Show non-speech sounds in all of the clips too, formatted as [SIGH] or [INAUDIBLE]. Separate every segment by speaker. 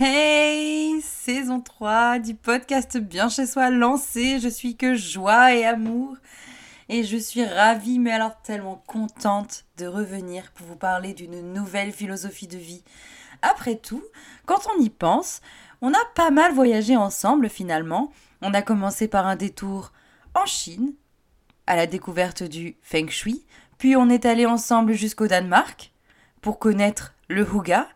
Speaker 1: Hey, saison 3 du podcast Bien chez soi lancé. Je suis que joie et amour. Et je suis ravie, mais alors tellement contente de revenir pour vous parler d'une nouvelle philosophie de vie. Après tout, quand on y pense, on a pas mal voyagé ensemble finalement. On a commencé par un détour en Chine, à la découverte du Feng Shui, puis on est allé ensemble jusqu'au Danemark pour connaître le Huga,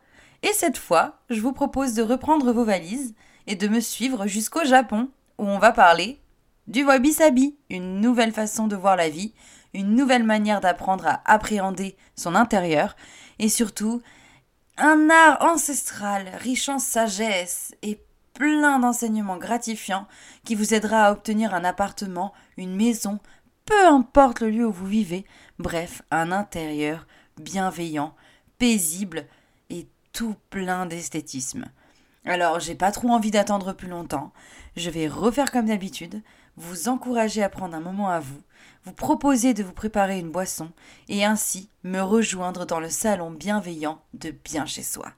Speaker 1: et cette fois, je vous propose de reprendre vos valises et de me suivre jusqu'au Japon, où on va parler du wabi-sabi, une nouvelle façon de voir la vie, une nouvelle manière d'apprendre à appréhender son intérieur, et surtout un art ancestral riche en sagesse et plein d'enseignements gratifiants qui vous aidera à obtenir un appartement, une maison, peu importe le lieu où vous vivez, bref, un intérieur bienveillant, paisible, tout plein d'esthétisme. Alors, j'ai pas trop envie d'attendre plus longtemps. Je vais refaire comme d'habitude, vous encourager à prendre un moment à vous, vous proposer de vous préparer une boisson et ainsi me rejoindre dans le salon bienveillant de bien chez soi.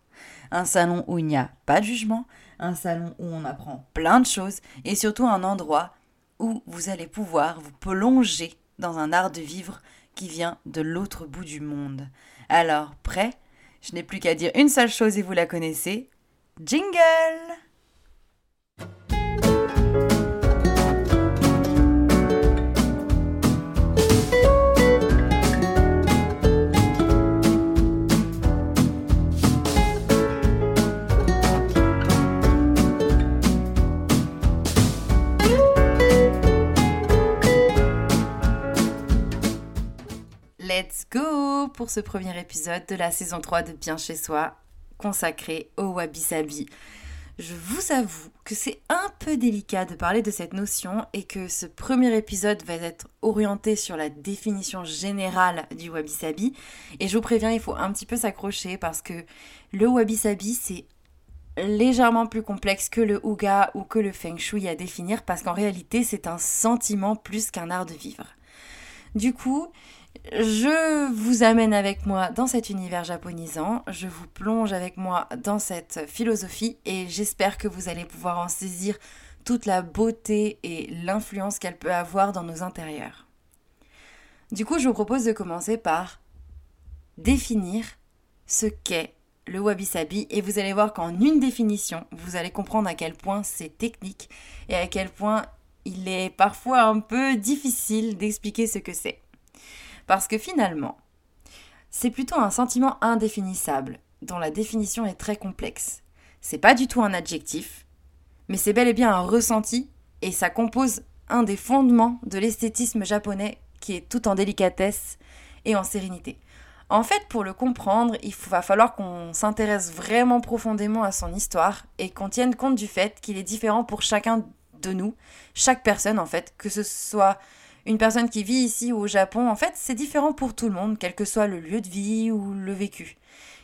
Speaker 1: Un salon où il n'y a pas de jugement, un salon où on apprend plein de choses et surtout un endroit où vous allez pouvoir vous plonger dans un art de vivre qui vient de l'autre bout du monde. Alors, prêt? Je n'ai plus qu'à dire une seule chose et vous la connaissez. Jingle Go pour ce premier épisode de la saison 3 de Bien chez soi consacré au wabi-sabi. Je vous avoue que c'est un peu délicat de parler de cette notion et que ce premier épisode va être orienté sur la définition générale du wabi-sabi. Et je vous préviens, il faut un petit peu s'accrocher parce que le wabi-sabi, c'est légèrement plus complexe que le Huga ou que le Feng Shui à définir parce qu'en réalité, c'est un sentiment plus qu'un art de vivre. Du coup, je vous amène avec moi dans cet univers japonisant, je vous plonge avec moi dans cette philosophie et j'espère que vous allez pouvoir en saisir toute la beauté et l'influence qu'elle peut avoir dans nos intérieurs. Du coup, je vous propose de commencer par définir ce qu'est le wabi-sabi et vous allez voir qu'en une définition, vous allez comprendre à quel point c'est technique et à quel point il est parfois un peu difficile d'expliquer ce que c'est. Parce que finalement, c'est plutôt un sentiment indéfinissable, dont la définition est très complexe. C'est pas du tout un adjectif, mais c'est bel et bien un ressenti, et ça compose un des fondements de l'esthétisme japonais qui est tout en délicatesse et en sérénité. En fait, pour le comprendre, il va falloir qu'on s'intéresse vraiment profondément à son histoire et qu'on tienne compte du fait qu'il est différent pour chacun de nous, chaque personne en fait, que ce soit une personne qui vit ici ou au Japon, en fait, c'est différent pour tout le monde, quel que soit le lieu de vie ou le vécu.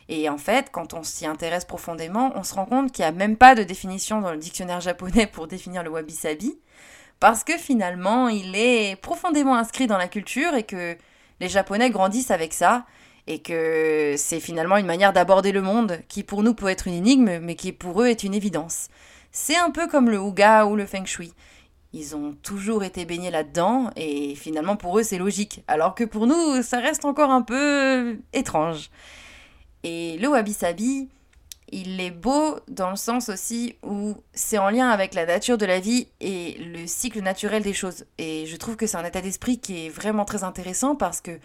Speaker 1: Et en fait, quand on s'y intéresse profondément, on se rend compte qu'il n'y a même pas de définition dans le dictionnaire japonais pour définir le wabi-sabi, parce que finalement, il est profondément inscrit dans la culture et que les Japonais grandissent avec ça, et que c'est finalement une manière d'aborder le monde qui pour nous peut être une énigme, mais qui pour eux est une évidence. C'est un peu comme le Huga ou le Feng Shui. Ils ont toujours été baignés là-dedans et finalement pour eux c'est logique, alors que pour nous ça reste encore un peu étrange. Et le wabi-sabi, il est beau dans le sens aussi où c'est en lien avec la nature de la vie et le cycle naturel des choses. Et je trouve que c'est un état d'esprit qui est vraiment très intéressant parce que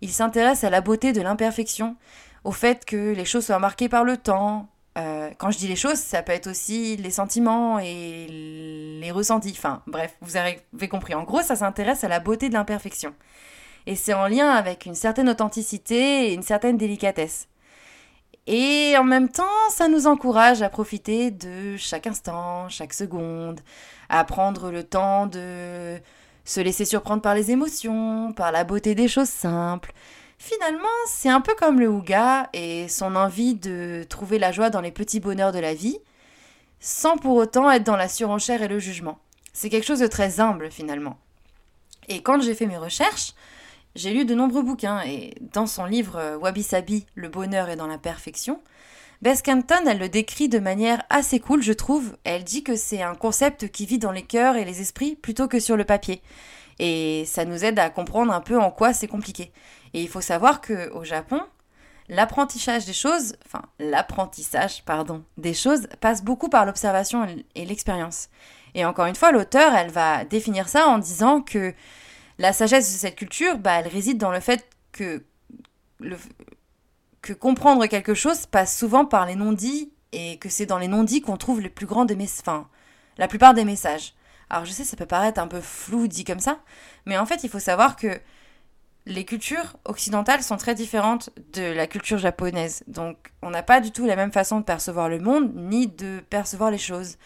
Speaker 1: il s'intéresse à la beauté de l'imperfection, au fait que les choses soient marquées par le temps, quand je dis les choses, ça peut être aussi les sentiments et les ressentis. Enfin, bref, vous avez compris. En gros, ça s'intéresse à la beauté de l'imperfection. Et c'est en lien avec une certaine authenticité et une certaine délicatesse. Et en même temps, ça nous encourage à profiter de chaque instant, chaque seconde, à prendre le temps de se laisser surprendre par les émotions, par la beauté des choses simples, Finalement, c'est un peu comme le Ouga et son envie de trouver la joie dans les petits bonheurs de la vie, sans pour autant être dans la surenchère et le jugement. C'est quelque chose de très humble finalement. Et quand j'ai fait mes recherches, j'ai lu de nombreux bouquins et dans son livre Wabi Sabi, Le bonheur est dans la perfection, Bess Canton, elle le décrit de manière assez cool, je trouve. Elle dit que c'est un concept qui vit dans les cœurs et les esprits plutôt que sur le papier. Et ça nous aide à comprendre un peu en quoi c'est compliqué. Et il faut savoir que au Japon, l'apprentissage des choses, enfin l'apprentissage, pardon, des choses passe beaucoup par l'observation et l'expérience. Et encore une fois, l'auteur, elle va définir ça en disant que la sagesse de cette culture, bah, elle réside dans le fait que le, que comprendre quelque chose passe souvent par les non-dits et que c'est dans les non-dits qu'on trouve les plus grands des messages, la plupart des messages. Alors je sais, ça peut paraître un peu flou dit comme ça, mais en fait, il faut savoir que les cultures occidentales sont très différentes de la culture japonaise. Donc, on n'a pas du tout la même façon de percevoir le monde ni de percevoir les choses.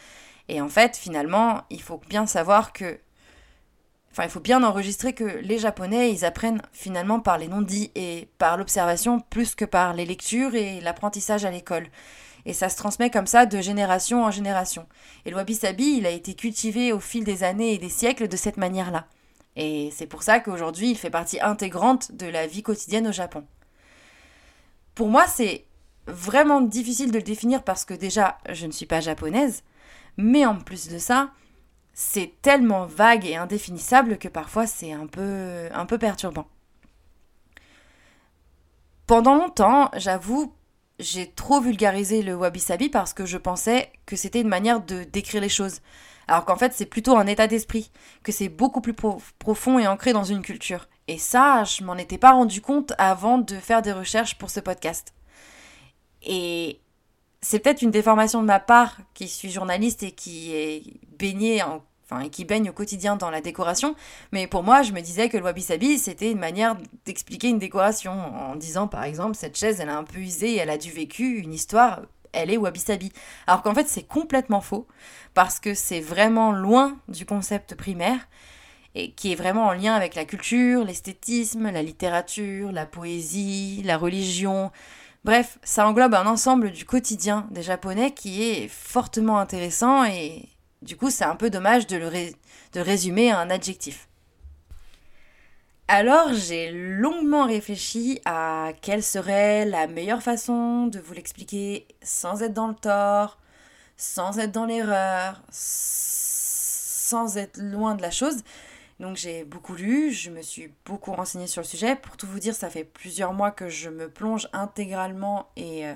Speaker 1: Et en fait, finalement, il faut bien savoir que Enfin, il faut bien enregistrer que les Japonais, ils apprennent finalement par les non-dits et par l'observation plus que par les lectures et l'apprentissage à l'école. Et ça se transmet comme ça de génération en génération. Et le wabi-sabi, il a été cultivé au fil des années et des siècles de cette manière-là. Et c'est pour ça qu'aujourd'hui, il fait partie intégrante de la vie quotidienne au Japon. Pour moi, c'est vraiment difficile de le définir parce que déjà, je ne suis pas japonaise. Mais en plus de ça, c'est tellement vague et indéfinissable que parfois c'est un peu, un peu perturbant. Pendant longtemps, j'avoue, j'ai trop vulgarisé le wabi-sabi parce que je pensais que c'était une manière de décrire les choses. Alors qu'en fait, c'est plutôt un état d'esprit, que c'est beaucoup plus profond et ancré dans une culture. Et ça, je m'en étais pas rendu compte avant de faire des recherches pour ce podcast. Et c'est peut-être une déformation de ma part, qui suis journaliste et qui est baignée en, et qui baigne au quotidien dans la décoration. Mais pour moi, je me disais que le wabi-sabi, c'était une manière d'expliquer une décoration. En disant, par exemple, cette chaise, elle a un peu usé, elle a dû vécu une histoire, elle est wabi-sabi. Alors qu'en fait, c'est complètement faux, parce que c'est vraiment loin du concept primaire et qui est vraiment en lien avec la culture, l'esthétisme, la littérature, la poésie, la religion, Bref, ça englobe un ensemble du quotidien des Japonais qui est fortement intéressant et du coup c'est un peu dommage de le, résumer à un adjectif. Alors j'ai longuement réfléchi à quelle serait la meilleure façon de vous l'expliquer sans être dans le tort, sans être dans l'erreur, sans être loin de la chose. Donc j'ai beaucoup lu, je me suis beaucoup renseignée sur le sujet. Pour tout vous dire, ça fait plusieurs mois que je me plonge intégralement et euh,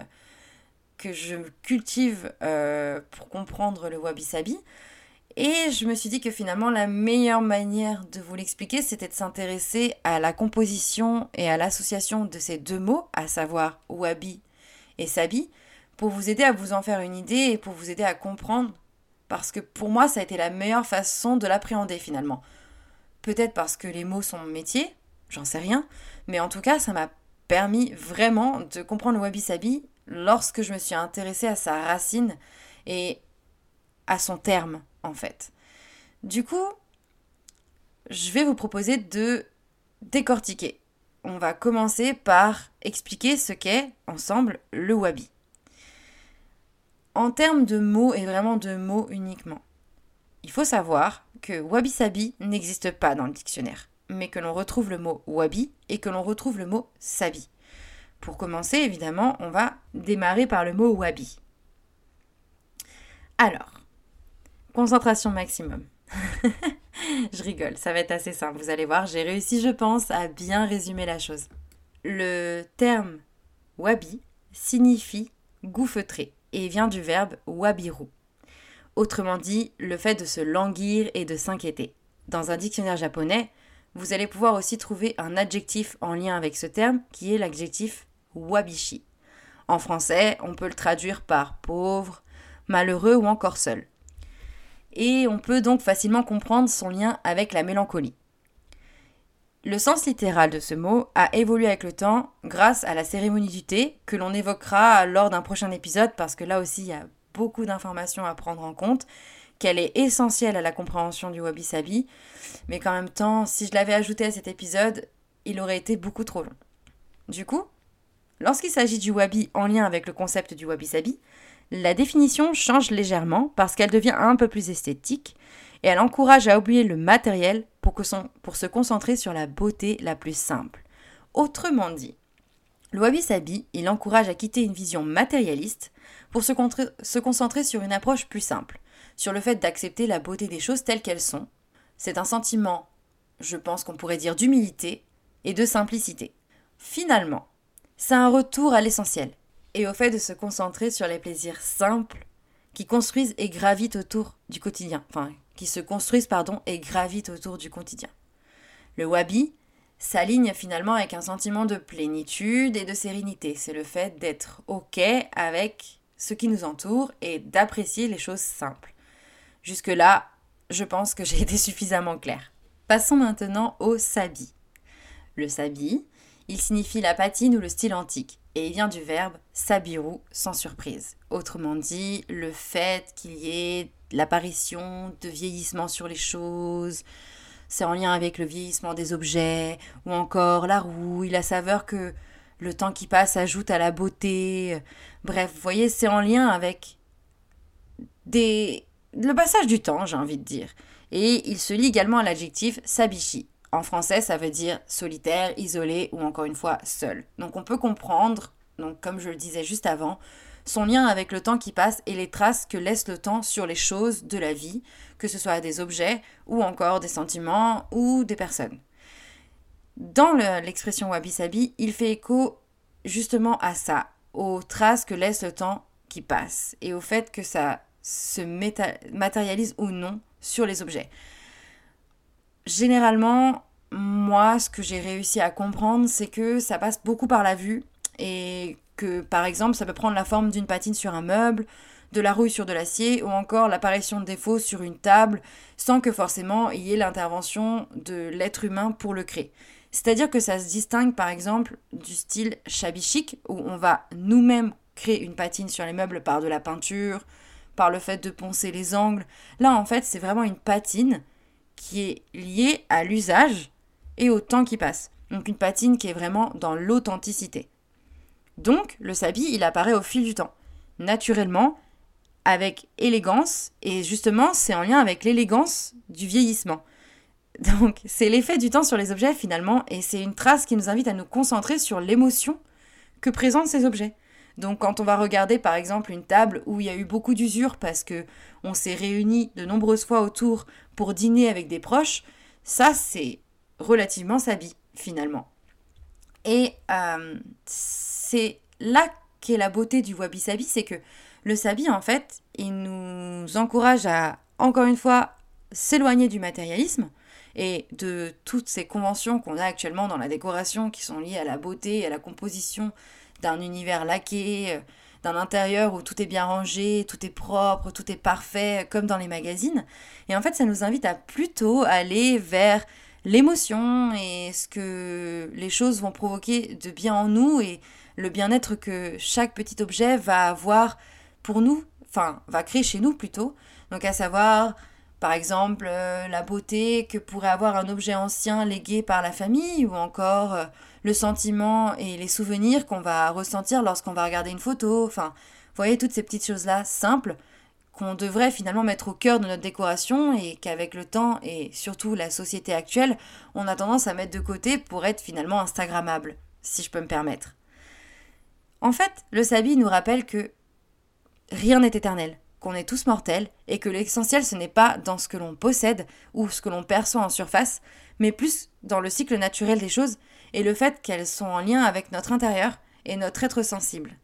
Speaker 1: que je cultive euh, pour comprendre le wabi-sabi. Et je me suis dit que finalement la meilleure manière de vous l'expliquer, c'était de s'intéresser à la composition et à l'association de ces deux mots, à savoir wabi et sabi, pour vous aider à vous en faire une idée et pour vous aider à comprendre. Parce que pour moi, ça a été la meilleure façon de l'appréhender finalement. Peut-être parce que les mots sont mon métier, j'en sais rien, mais en tout cas, ça m'a permis vraiment de comprendre le wabi-sabi lorsque je me suis intéressée à sa racine et à son terme, en fait. Du coup, je vais vous proposer de décortiquer. On va commencer par expliquer ce qu'est, ensemble, le wabi. En termes de mots et vraiment de mots uniquement, il faut savoir que wabi-sabi n'existe pas dans le dictionnaire, mais que l'on retrouve le mot wabi et que l'on retrouve le mot sabi. Pour commencer, évidemment, on va démarrer par le mot wabi. Alors, concentration maximum. [LAUGHS] je rigole, ça va être assez simple, vous allez voir, j'ai réussi, je pense, à bien résumer la chose. Le terme wabi signifie gouffetré et vient du verbe wabiru, Autrement dit, le fait de se languir et de s'inquiéter. Dans un dictionnaire japonais, vous allez pouvoir aussi trouver un adjectif en lien avec ce terme qui est l'adjectif wabishi. En français, on peut le traduire par pauvre, malheureux ou encore seul. Et on peut donc facilement comprendre son lien avec la mélancolie. Le sens littéral de ce mot a évolué avec le temps grâce à la cérémonie du thé que l'on évoquera lors d'un prochain épisode parce que là aussi il y a beaucoup d'informations à prendre en compte, qu'elle est essentielle à la compréhension du wabi-sabi, mais qu'en même temps, si je l'avais ajouté à cet épisode, il aurait été beaucoup trop long. Du coup, lorsqu'il s'agit du wabi en lien avec le concept du wabi-sabi, la définition change légèrement parce qu'elle devient un peu plus esthétique et elle encourage à oublier le matériel pour, se concentrer sur la beauté la plus simple. Autrement dit, Le wabi-sabi, il encourage à quitter une vision matérialiste pour se concentrer sur une approche plus simple, sur le fait d'accepter la beauté des choses telles qu'elles sont. C'est un sentiment, je pense qu'on pourrait dire, d'humilité et de simplicité. Finalement, c'est un retour à l'essentiel et au fait de se concentrer sur les plaisirs simples qui construisent et gravitent autour du quotidien, enfin, qui se construisent, pardon, et gravitent autour du quotidien. Le wabi s'aligne finalement avec un sentiment de plénitude et de sérénité. C'est le fait d'être OK avec ce qui nous entoure et d'apprécier les choses simples. Jusque-là, je pense que j'ai [LAUGHS] été suffisamment claire. Passons maintenant au sabi. Le sabi, il signifie la patine ou le style antique et il vient du verbe sabiru sans surprise. Autrement dit, le fait qu'il y ait l'apparition de vieillissement sur les choses, c'est en lien avec le vieillissement des objets, ou encore la rouille, la saveur que le temps qui passe ajoute à la beauté. Bref, vous voyez, c'est en lien avec des... le passage du temps, j'ai envie de dire. Et il se lie également à l'adjectif sabishi. En français, ça veut dire solitaire, isolé ou encore une fois seul. Donc on peut comprendre, donc comme je le disais juste avant, son lien avec le temps qui passe et les traces que laisse le temps sur les choses de la vie, que ce soit des objets ou encore des sentiments ou des personnes. Dans l'expression wabi-sabi, il fait écho justement à ça, aux traces que laisse le temps qui passe et au fait que ça se matérialise ou non sur les objets. Généralement, moi, ce que j'ai réussi à comprendre, c'est que ça passe beaucoup par la vue et que, par exemple, ça peut prendre la forme d'une patine sur un meuble, de la rouille sur de l'acier ou encore l'apparition de défauts sur une table sans que forcément il y ait l'intervention de l'être humain pour le créer. C'est-à-dire que ça se distingue par exemple du style shabby où on va nous-mêmes créer une patine sur les meubles par de la peinture, par le fait de poncer les angles. Là en fait c'est vraiment une patine qui est liée à l'usage et au temps qui passe. Donc une patine qui est vraiment dans l'authenticité. Donc le sabi il apparaît au fil du temps. Naturellement, avec élégance, et justement, c'est en lien avec l'élégance du vieillissement. [LAUGHS] Donc, c'est l'effet du temps sur les objets finalement, et c'est une trace qui nous invite à nous concentrer sur l'émotion que présentent ces objets. Donc, quand on va regarder par exemple une table où il y a eu beaucoup d'usure parce que on s'est réunis de nombreuses fois autour pour dîner avec des proches, ça c'est relativement sabi finalement. Et euh, c'est là qu'est la beauté du wabi sabi, c'est que le sabi, en fait, il nous encourage à, encore une fois, s'éloigner du matérialisme et de toutes ces conventions qu'on a actuellement dans la décoration qui sont liées à la beauté à la composition d'un univers laqué, euh, d'un intérieur où tout est bien rangé, tout est propre, tout est parfait, comme dans les magazines. Et en fait, ça nous invite à plutôt aller vers l'émotion et ce que les choses vont provoquer de bien en nous et le bien-être que chaque petit objet va avoir pour nous, enfin, va créer chez nous plutôt. Donc à savoir, par exemple, euh, la beauté que pourrait avoir un objet ancien légué par la famille, ou encore euh, le sentiment et les souvenirs qu'on va ressentir lorsqu'on va regarder une photo. Enfin, vous voyez toutes ces petites choses-là simples qu'on devrait finalement mettre au cœur de notre décoration et qu'avec le temps et surtout la société actuelle, on a tendance à mettre de côté pour être finalement instagrammable, si je peux me permettre. En fait, le sabi nous rappelle que rien n'est éternel, qu'on est tous mortels et que l'essentiel ce n'est pas dans ce que l'on possède ou ce que l'on perçoit en surface, mais plus dans le cycle naturel des choses et le fait qu'elles sont en lien avec notre intérieur et notre être sensible.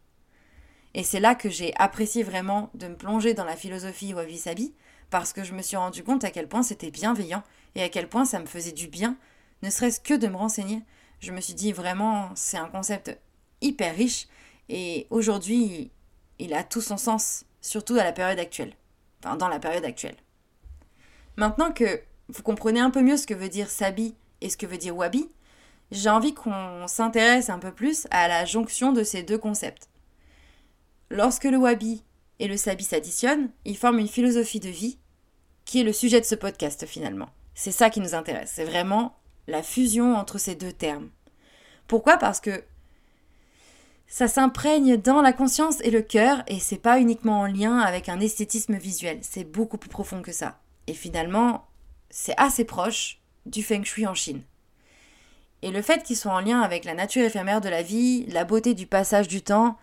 Speaker 1: Et c'est là que j'ai apprécié vraiment de me plonger dans la philosophie Wabi Sabi, parce que je me suis rendu compte à quel point c'était bienveillant et à quel point ça me faisait du bien, ne serait-ce que de me renseigner. Je me suis dit vraiment, c'est un concept hyper riche, et aujourd'hui, il a tout son sens, surtout à la période actuelle. Enfin, dans la période actuelle. Maintenant que vous comprenez un peu mieux ce que veut dire sabi et ce que veut dire wabi, j'ai envie qu'on s'intéresse un peu plus à la jonction de ces deux concepts. Lorsque le wabi et le sabi s'additionnent, ils forment une philosophie de vie qui est le sujet de ce podcast finalement. C'est ça qui nous intéresse, c'est vraiment la fusion entre ces deux termes. Pourquoi? Parce que ça s'imprègne dans la conscience et le cœur et c'est pas uniquement en lien avec un esthétisme visuel, c'est beaucoup plus profond que ça. Et finalement, c'est assez proche du feng shui en Chine. Et le fait qu'ils soient en lien avec la nature éphémère de la vie, la beauté du passage du temps,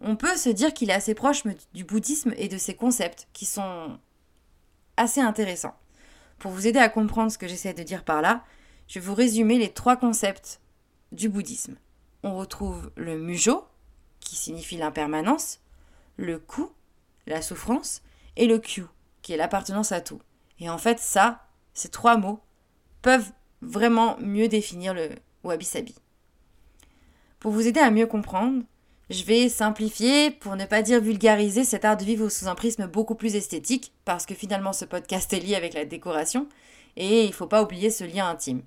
Speaker 1: on peut se dire qu'il est assez proche du bouddhisme et de ses concepts qui sont assez intéressants. Pour vous aider à comprendre ce que j'essaie de dire par là, je vais vous résumer les trois concepts du bouddhisme. On retrouve le mujo, qui signifie l'impermanence, le ku, la souffrance, et le kyu, qui est l'appartenance à tout. Et en fait, ça, ces trois mots, peuvent vraiment mieux définir le wabi-sabi. Pour vous aider à mieux comprendre, je vais simplifier, pour ne pas dire vulgariser, cet art de vivre sous un prisme beaucoup plus esthétique, parce que finalement ce podcast est lié avec la décoration, et il ne faut pas oublier ce lien intime.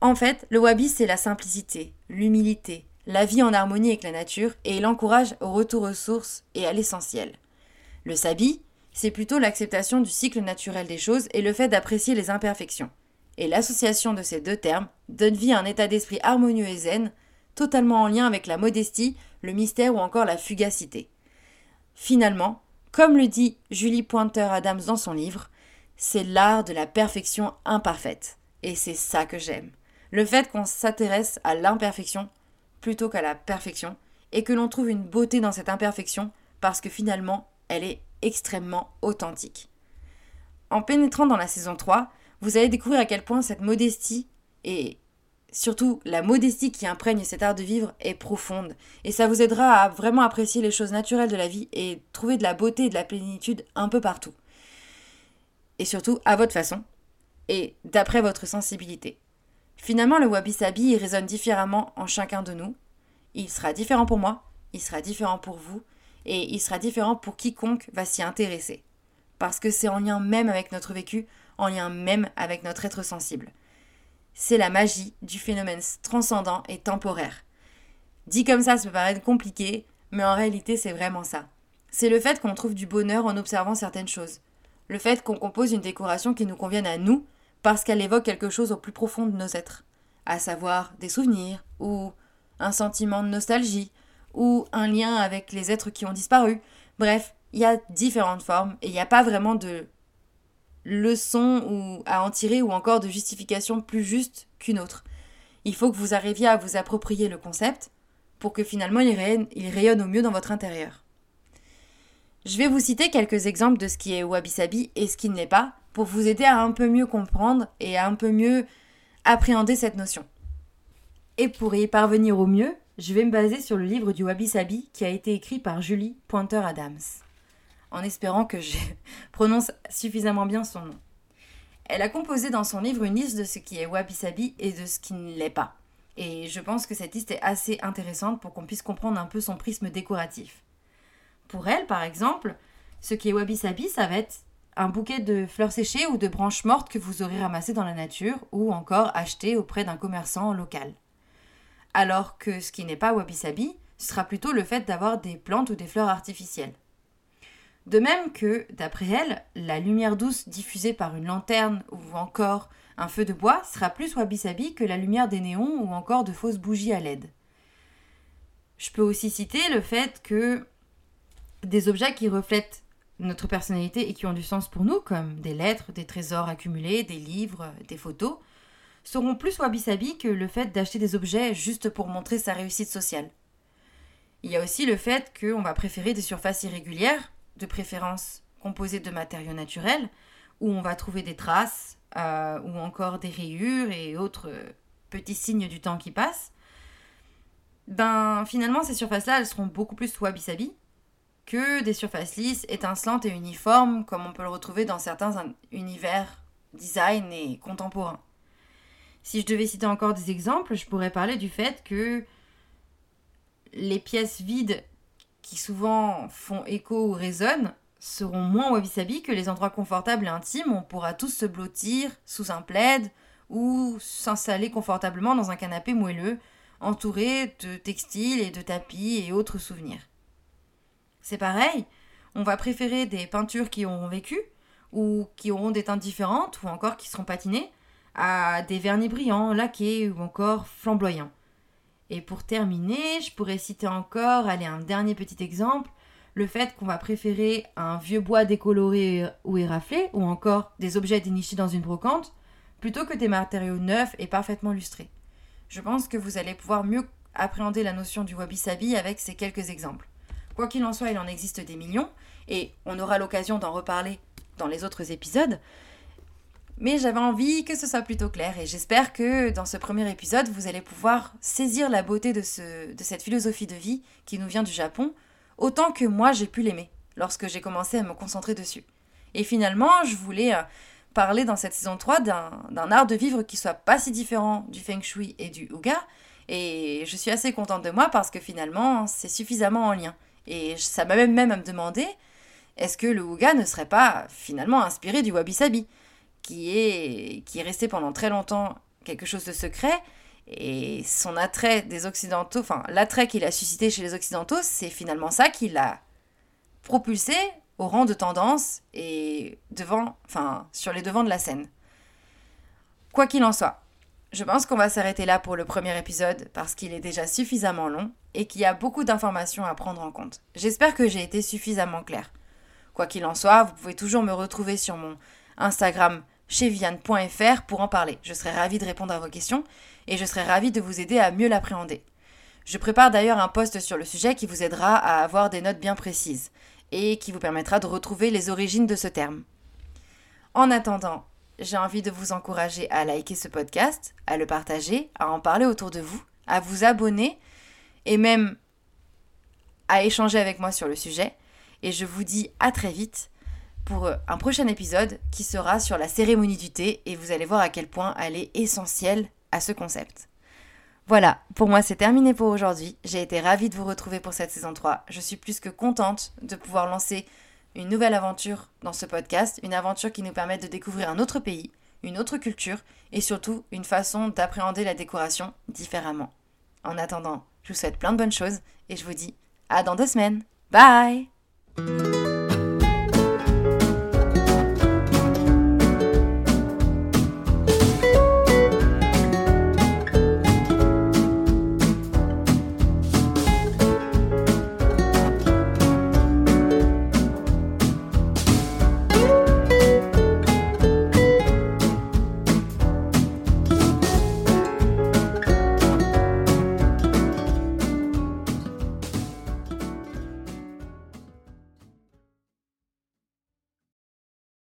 Speaker 1: En fait, le wabi, c'est la simplicité, l'humilité, la vie en harmonie avec la nature, et il au retour aux sources et à l'essentiel. Le sabi, c'est plutôt l'acceptation du cycle naturel des choses et le fait d'apprécier les imperfections. Et l'association de ces deux termes donne vie à un état d'esprit harmonieux et zen, totalement en lien avec la modestie, le mystère ou encore la fugacité. Finalement, comme le dit Julie Pointer-Adams dans son livre, c'est l'art de la perfection imparfaite. Et c'est ça que j'aime. Le fait qu'on s'intéresse à l'imperfection plutôt qu'à la perfection, et que l'on trouve une beauté dans cette imperfection parce que finalement, elle est extrêmement authentique. En pénétrant dans la saison 3, vous allez découvrir à quel point cette modestie et surtout la modestie qui imprègne cet art de vivre est profonde et ça vous aidera à vraiment apprécier les choses naturelles de la vie et trouver de la beauté et de la plénitude un peu partout. Et surtout à votre façon et d'après votre sensibilité. Finalement, le wabi-sabi résonne différemment en chacun de nous. Il sera différent pour moi, il sera différent pour vous et il sera différent pour quiconque va s'y intéresser. Parce que c'est en lien même avec notre vécu, en lien même avec notre être sensible c'est la magie du phénomène transcendant et temporaire. Dit comme ça, ça peut paraître compliqué, mais en réalité, c'est vraiment ça. C'est le fait qu'on trouve du bonheur en observant certaines choses. Le fait qu'on compose une décoration qui nous convienne à nous parce qu'elle évoque quelque chose au plus profond de nos êtres, à savoir des souvenirs, ou un sentiment de nostalgie, ou un lien avec les êtres qui ont disparu. Bref, il y a différentes formes et il n'y a pas vraiment de leçon à en tirer ou encore de justification plus juste qu'une autre. Il faut que vous arriviez à vous approprier le concept pour que finalement il rayonne, il rayonne au mieux dans votre intérieur. Je vais vous citer quelques exemples de ce qui est wabi-sabi et ce qui ne l'est pas pour vous aider à un peu mieux comprendre et à un peu mieux appréhender cette notion. Et pour y parvenir au mieux, je vais me baser sur le livre du wabi-sabi qui a été écrit par Julie Pointer-Adams en espérant que je [LAUGHS] prononce suffisamment bien son nom. Elle a composé dans son livre une liste de ce qui est wabi-sabi et de ce qui ne l'est pas. Et je pense que cette liste est assez intéressante pour qu'on puisse comprendre un peu son prisme décoratif. Pour elle, par exemple, ce qui est wabi-sabi, ça va être un bouquet de fleurs séchées ou de branches mortes que vous aurez ramassées dans la nature ou encore achetées auprès d'un commerçant local. Alors que ce qui n'est pas wabi-sabi, ce sera plutôt le fait d'avoir des plantes ou des fleurs artificielles. De même que, d'après elle, la lumière douce diffusée par une lanterne ou encore un feu de bois sera plus wabi-sabi que la lumière des néons ou encore de fausses bougies à LED. Je peux aussi citer le fait que des objets qui reflètent notre personnalité et qui ont du sens pour nous, comme des lettres, des trésors accumulés, des livres, des photos, seront plus wabi-sabi que le fait d'acheter des objets juste pour montrer sa réussite sociale. Il y a aussi le fait qu'on va préférer des surfaces irrégulières de préférence composé de matériaux naturels, où on va trouver des traces euh, ou encore des rayures et autres petits signes du temps qui passe, ben finalement ces surfaces-là, elles seront beaucoup plus wabi-sabi que des surfaces lisses, étincelantes et uniformes comme on peut le retrouver dans certains univers design et contemporains. Si je devais citer encore des exemples, je pourrais parler du fait que les pièces vides qui souvent font écho ou résonnent, seront moins wabi-sabi que les endroits confortables et intimes où on pourra tous se blottir sous un plaid ou s'installer confortablement dans un canapé moelleux, entouré de textiles et de tapis et autres souvenirs. C'est pareil, on va préférer des peintures qui auront vécu, ou qui auront des teintes différentes, ou encore qui seront patinées, à des vernis brillants, laqués ou encore flamboyants. Et pour terminer, je pourrais citer encore, allez, un dernier petit exemple, le fait qu'on va préférer un vieux bois décoloré ou éraflé, ou encore des objets dénichés dans une brocante, plutôt que des matériaux neufs et parfaitement lustrés. Je pense que vous allez pouvoir mieux appréhender la notion du wabi-sabi avec ces quelques exemples. Quoi qu'il en soit, il en existe des millions, et on aura l'occasion d'en reparler dans les autres épisodes. Mais j'avais envie que ce soit plutôt clair, et j'espère que dans ce premier épisode, vous allez pouvoir saisir la beauté de, ce, de cette philosophie de vie qui nous vient du Japon, autant que moi j'ai pu l'aimer lorsque j'ai commencé à me concentrer dessus. Et finalement, je voulais euh, parler dans cette saison 3 d'un art de vivre qui soit pas si différent du feng shui et du huga. Et je suis assez contente de moi parce que finalement, c'est suffisamment en lien. Et ça m'a même, même à me demander, est-ce que le huga ne serait pas finalement inspiré du wabi-sabi, qui est, qui est resté pendant très longtemps quelque chose de secret et son attrait des occidentaux, enfin l'attrait qu'il a suscité chez les occidentaux, c'est finalement ça qui l'a propulsé au rang de tendance et devant, enfin, sur les devants de la scène. Quoi qu'il en soit, je pense qu'on va s'arrêter là pour le premier épisode parce qu'il est déjà suffisamment long et qu'il y a beaucoup d'informations à prendre en compte. J'espère que j'ai été suffisamment clair. Quoi qu'il en soit, vous pouvez toujours me retrouver sur mon Instagram cheviane.fr pour en parler. Je serai ravie de répondre à vos questions et je serai ravie de vous aider à mieux l'appréhender. Je prépare d'ailleurs un post sur le sujet qui vous aidera à avoir des notes bien précises et qui vous permettra de retrouver les origines de ce terme. En attendant, j'ai envie de vous encourager à liker ce podcast, à le partager, à en parler autour de vous, à vous abonner et même à échanger avec moi sur le sujet. Et je vous dis à très vite pour un prochain épisode qui sera sur la cérémonie du thé et vous allez voir à quel point elle est essentielle à ce concept. Voilà, pour moi c'est terminé pour aujourd'hui. J'ai été ravie de vous retrouver pour cette saison 3. Je suis plus que contente de pouvoir lancer une nouvelle aventure dans ce podcast, une aventure qui nous permet de découvrir un autre pays, une autre culture et surtout une façon d'appréhender la décoration différemment. En attendant, je vous souhaite plein de bonnes choses et je vous dis à dans deux semaines. Bye